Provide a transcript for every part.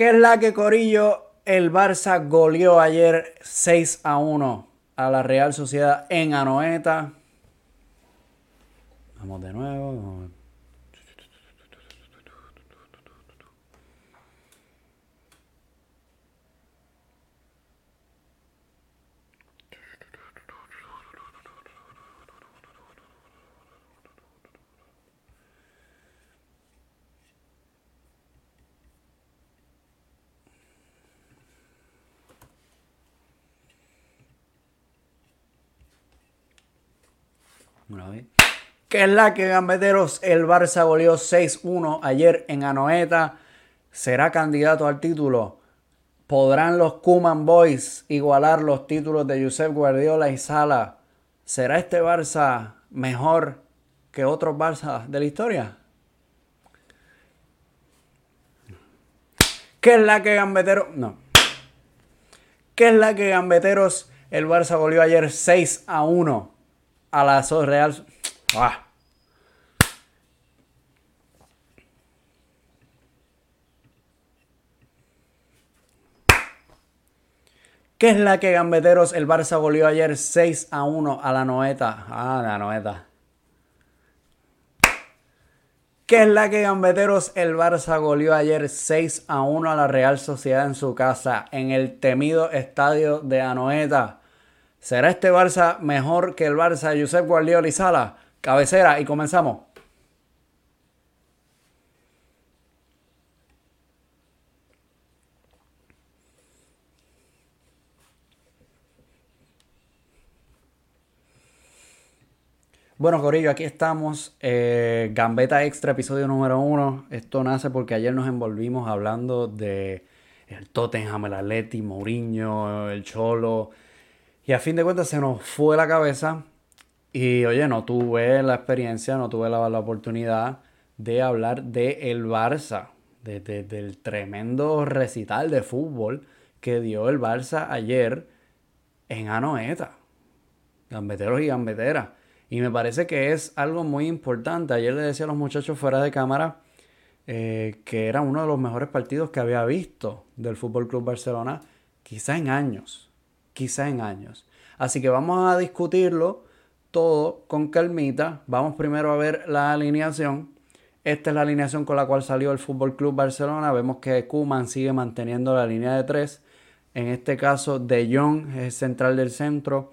¿Qué es la que Corillo? El Barça goleó ayer 6 a 1 a la Real Sociedad en Anoeta. Vamos de nuevo. ¿Qué es la que gambeteros? El Barça goleó 6-1 ayer en Anoeta. ¿Será candidato al título? ¿Podrán los Kuman Boys igualar los títulos de Josep Guardiola y Sala? ¿Será este Barça mejor que otros Barça de la historia? ¿Qué es la que gambeteros? No. ¿Qué es la que gambeteros? El Barça goleó ayer 6 a 1 a la Real. Ah. ¿Qué es la que gambeteros? El Barça goleó ayer 6 a 1 a la Noeta. Ah, la Noeta. ¿Qué es la que gambeteros? El Barça goleó ayer 6 a 1 a la Real Sociedad en su casa, en el temido estadio de Anoeta. ¿Será este Barça mejor que el Barça de Josep Guardiola y Sala? Cabecera y comenzamos. Bueno, Corillo, aquí estamos. Eh, Gambeta Extra, episodio número uno. Esto nace porque ayer nos envolvimos hablando de el Tottenham, el Atleti, Mourinho, el Cholo, y a fin de cuentas se nos fue la cabeza y oye, no tuve la experiencia, no tuve la, oportunidad de hablar de el Barça, de, del tremendo recital de fútbol que dio el Barça ayer en Anoeta. Gambeteros y gambeteras. Y me parece que es algo muy importante. Ayer le decía a los muchachos fuera de cámara eh, que era uno de los mejores partidos que había visto del Fútbol Club Barcelona, quizá en años quizá en años. Así que vamos a discutirlo todo con calmita. Vamos primero a ver la alineación. Esta es la alineación con la cual salió el Fútbol Club Barcelona. Vemos que Kuman sigue manteniendo la línea de tres. En este caso, De Jong es central del centro.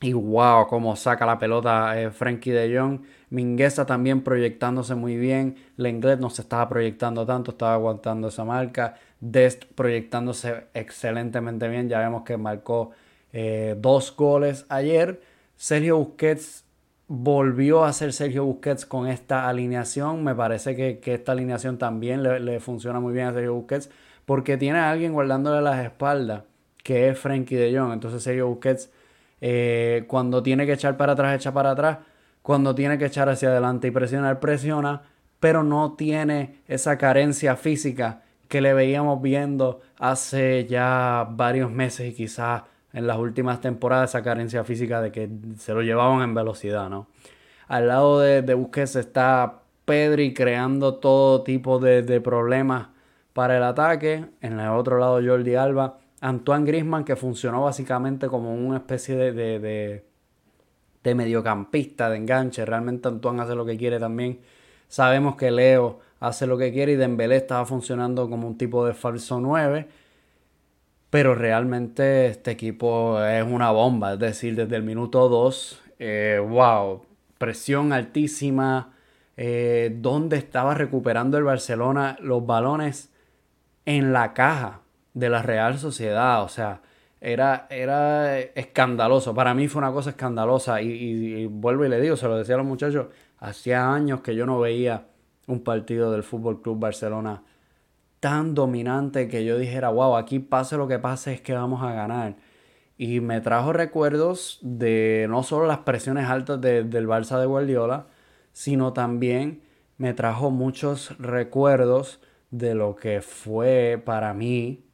Y wow, cómo saca la pelota eh, Frankie De Jong. Mingueza también proyectándose muy bien. Lenglet no se estaba proyectando tanto, estaba aguantando esa marca. Dest proyectándose excelentemente bien. Ya vemos que marcó eh, dos goles ayer. Sergio Busquets volvió a ser Sergio Busquets con esta alineación. Me parece que, esta alineación también le, funciona muy bien a Sergio Busquets porque tiene a alguien guardándole las espaldas que es Frankie de Jong. Entonces Sergio Busquets eh, cuando tiene que echar para atrás, echa para atrás. Cuando tiene que echar hacia adelante y presionar, presiona. Pero no tiene esa carencia física que le veíamos viendo hace ya varios meses y quizás en las últimas temporadas esa carencia física de que se lo llevaban en velocidad, ¿no? Al lado de, de Busquets está Pedri creando todo tipo de, problemas para el ataque. En el otro lado Jordi Alba. Antoine Grisman que funcionó básicamente como una especie de, de, de mediocampista, de enganche. Realmente Antoine hace lo que quiere también. Sabemos que Leo hace lo que quiere y Dembélé estaba funcionando como un tipo de falso 9. Pero realmente este equipo es una bomba, es decir, desde el minuto 2, eh, wow, presión altísima, eh, donde estaba recuperando el Barcelona los balones en la caja de la Real Sociedad, o sea, era, era escandaloso, para mí fue una cosa escandalosa. Y, y vuelvo y le digo, se lo decía a los muchachos, hacía años que yo no veía un partido del Fútbol Club Barcelona tan dominante que yo dijera, wow, aquí pase lo que pase es que vamos a ganar. Y me trajo recuerdos de no solo las presiones altas del Barça de Guardiola, sino también me trajo muchos recuerdos de lo que fue para mí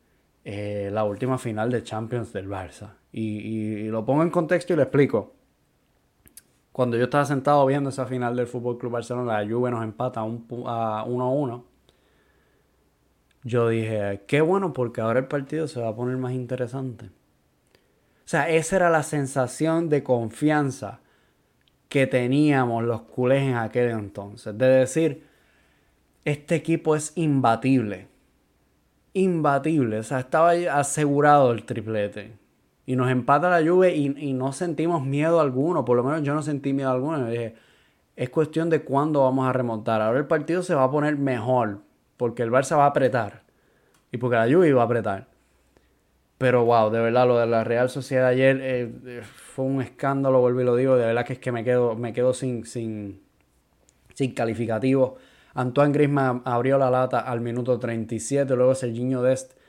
eh, la última final de Champions del Barça. y, lo pongo en contexto y lo explico cuando yo estaba sentado viendo esa final del Fútbol Club Barcelona, la Juve nos empata a 1-1. yo dije, qué bueno porque ahora el partido se va a poner más interesante. O sea, esa era la sensación de confianza que teníamos los culés en aquel entonces. De decir, este equipo es imbatible. Imbatible. O sea, estaba asegurado el triplete. Y nos empata la lluvia y, no sentimos miedo alguno. Por lo menos yo no sentí miedo alguno. dije, es cuestión de cuándo vamos a remontar. Ahora el partido se va a poner mejor. Porque el Barça va a apretar. Y porque la lluvia va a apretar. Pero wow, de verdad, lo de la Real Sociedad ayer eh, eh, fue un escándalo, vuelvo y lo digo. De verdad que es que me quedo, me quedo sin, sin, sin calificativo. Antoine Griezmann abrió la lata al minuto 37. Luego Serginho Dest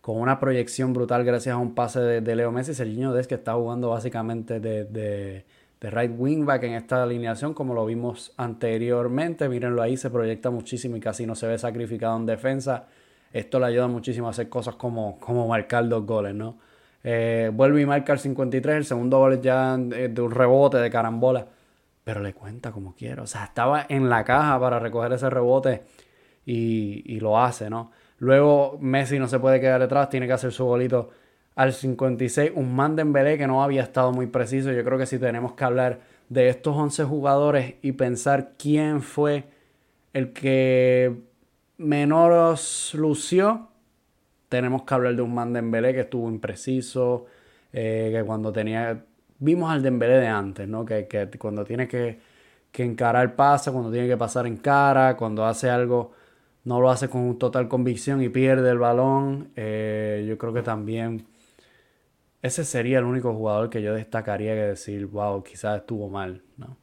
con una proyección brutal gracias a un pase de, Leo Messi. Serginho Dest que está jugando básicamente de, de, de right wingback en esta alineación, como lo vimos anteriormente. Mírenlo ahí, se proyecta muchísimo y casi no se ve sacrificado en defensa esto le ayuda muchísimo a hacer cosas como, como marcar dos goles, ¿no? Eh, vuelve y marca el 53, el segundo gol ya de un rebote, de carambola, pero le cuenta como quiera. O sea, estaba en la caja para recoger ese rebote y, lo hace, ¿no? Luego Messi no se puede quedar detrás, tiene que hacer su golito al 56. Un man Dembélé que no había estado muy preciso. Yo creo que si tenemos que hablar de estos 11 jugadores y pensar quién fue el que menos lució, tenemos que hablar de un man Dembélé que estuvo impreciso, eh, que cuando tenía... Vimos al Dembélé de antes, ¿no? Que, cuando tiene que, que encarar pasa, cuando tiene que pasar en cara, cuando hace algo no lo hace con total convicción y pierde el balón. Eh, yo creo que también ese sería el único jugador que yo destacaría que decir, wow, quizás estuvo mal, ¿no?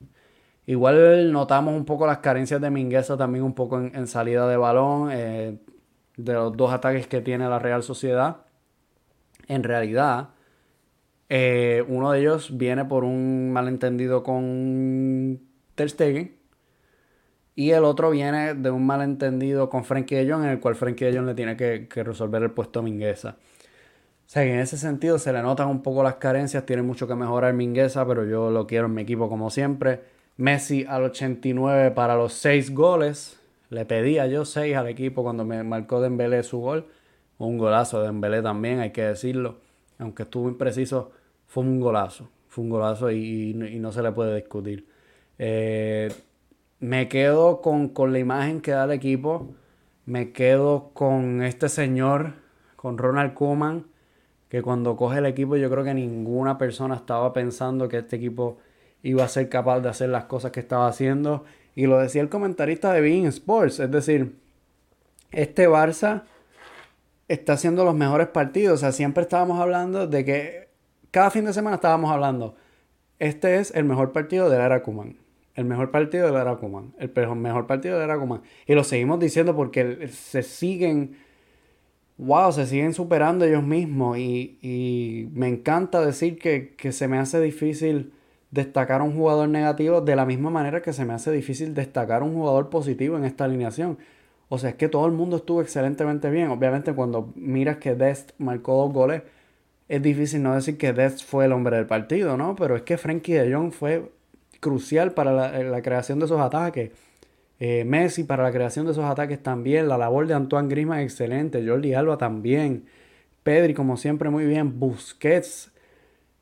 Igual notamos un poco las carencias de Mingueza también un poco en, salida de balón, eh, de los dos ataques que tiene la Real Sociedad. En realidad, eh, uno de ellos viene por un malentendido con Ter Stegen y el otro viene de un malentendido con Frankie de Jong en el cual Frankie de Jong le tiene que, resolver el puesto a Mingueza. O sea que en ese sentido se le notan un poco las carencias, tiene mucho que mejorar Mingueza, pero yo lo quiero en mi equipo como siempre. Messi al 89 para los 6 goles. Le pedía yo 6 al equipo cuando me marcó Dembélé su gol. Un golazo de Dembélé también, hay que decirlo. Aunque estuvo impreciso, fue un golazo. Fue un golazo y, no se le puede discutir. Eh, me quedo con, con la imagen que da el equipo. Me quedo con este señor, con Ronald Koeman, que cuando coge el equipo yo creo que ninguna persona estaba pensando que este equipo iba a ser capaz de hacer las cosas que estaba haciendo. Y lo decía el comentarista de Being Sports. Es decir, este Barça está haciendo los mejores partidos. O sea, siempre estábamos hablando de que cada fin de semana estábamos hablando. Este es el mejor partido de Lara Kuman. El mejor partido de Lara Kuman. El mejor partido de Lara Kuman. Y lo seguimos diciendo porque se siguen. Wow, se siguen superando ellos mismos. Y, me encanta decir que, que se me hace difícil destacar un jugador negativo de la misma manera que se me hace difícil destacar un jugador positivo en esta alineación. O sea, es que todo el mundo estuvo excelentemente bien. Obviamente cuando miras que Dest marcó dos goles, es difícil no decir que Dest fue el hombre del partido, ¿no? Pero es que Frankie de Jong fue crucial para la, creación de esos ataques. Eh, Messi para la creación de esos ataques también. La labor de Antoine Griezmann excelente. Jordi Alba también. Pedri como siempre muy bien. Busquets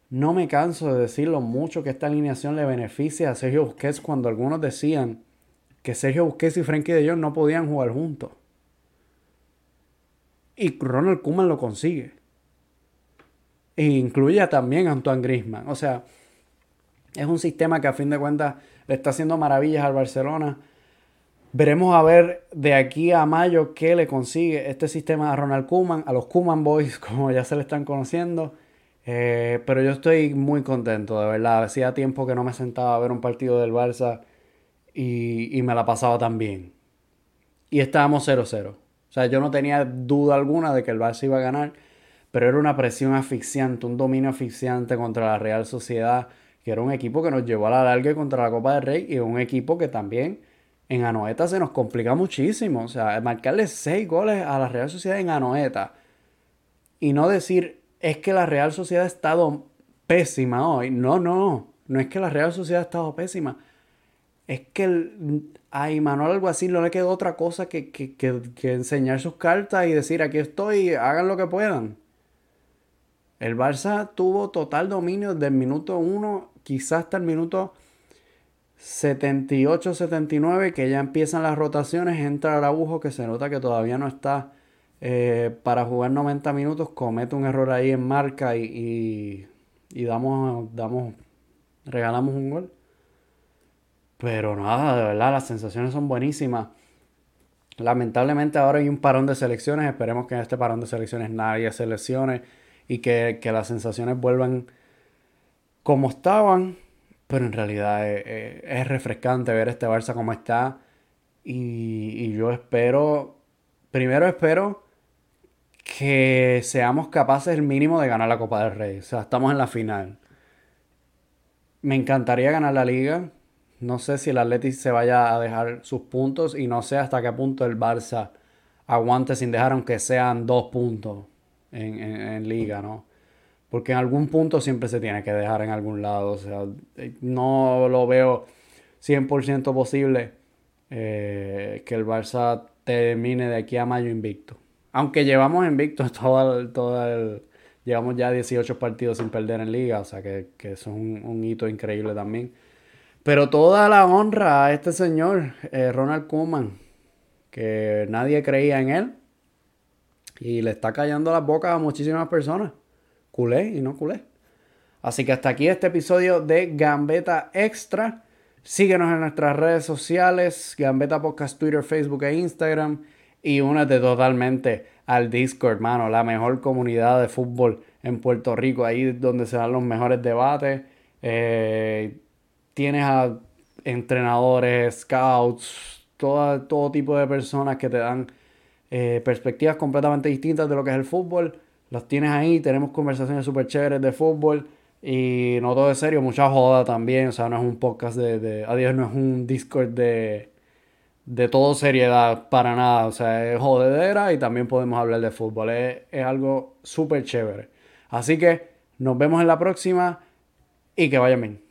no me canso de decir lo mucho que esta alineación le beneficia a Sergio Busquets cuando algunos decían que Sergio Busquets y Frankie de Jong no podían jugar juntos. Y Ronald Koeman lo consigue. E incluye también a Antoine Griezmann. O sea, es un sistema que a fin de cuentas le está haciendo maravillas al Barcelona. Veremos a ver de aquí a mayo qué le consigue este sistema a Ronald Koeman, a los Koeman Boys, como ya se le están conociendo. Eh, pero yo estoy muy contento, de verdad. Hacía tiempo que no me sentaba a ver un partido del Barça y, me la pasaba tan bien. Y estábamos 0-0. O sea, yo no tenía duda alguna de que el Barça iba a ganar, pero era una presión asfixiante, un dominio asfixiante contra la Real Sociedad, que era un equipo que nos llevó a la larga contra la Copa del Rey y un equipo que también en Anoeta se nos complica muchísimo. O sea, marcarle 6 goles a la Real Sociedad en Anoeta y no decir es que la Real Sociedad ha estado pésima hoy. No, no, no es que la Real Sociedad ha estado pésima. es que a Imanol algo así no le quedó otra cosa que, que, enseñar sus cartas y decir aquí estoy, hagan lo que puedan. El Barça tuvo total dominio del minuto 1, quizás hasta el minuto 78-79, que ya empiezan las rotaciones, entra Araujo, que se nota que todavía no está eh, para jugar 90 minutos, comete un error ahí en marca y, y, damos, damos, regalamos un gol. Pero nada, de verdad, las sensaciones son buenísimas. Lamentablemente ahora hay un parón de selecciones, esperemos que en este parón de selecciones nadie se lesione y que, que las sensaciones vuelvan como estaban pero en realidad es, refrescante ver este Barça como está. Y, yo espero, primero espero que seamos capaces el mínimo de ganar la Copa del Rey. O sea, estamos en la final. Me encantaría ganar la liga. No sé si el Atleti se vaya a dejar sus puntos y no sé hasta qué punto el Barça aguante sin dejar aunque sean dos puntos en, en liga, ¿no? porque en algún punto siempre se tiene que dejar en algún lado. O sea, no lo veo 100% posible eh, que el Barça termine de aquí a mayo invicto. Aunque llevamos invicto todo todo el, llevamos ya 18 partidos sin perder en liga, o sea que, que eso es un, hito increíble también. Pero toda la honra a este señor, eh, Ronald Koeman, que nadie creía en él y le está callando las bocas a muchísimas personas culé y no culé. Así que hasta aquí este episodio de Gambeta Extra. Síguenos en nuestras redes sociales, Gambeta Podcast, Twitter, Facebook e Instagram. Y únete totalmente al Discord, mano, la mejor comunidad de fútbol en Puerto Rico, ahí donde se dan los mejores debates. Eh, tienes a entrenadores, scouts, todo tipo de personas que te dan eh, perspectivas completamente distintas de lo que es el fútbol los tienes ahí, tenemos conversaciones súper chéveres de fútbol y no todo es serio, mucha joda también, o sea, no es un podcast de, de adiós, no es un Discord de, de todo seriedad para nada, o sea, es jodedera y también podemos hablar de fútbol, es, es algo súper chévere. Así que nos vemos en la próxima y que vayan bien.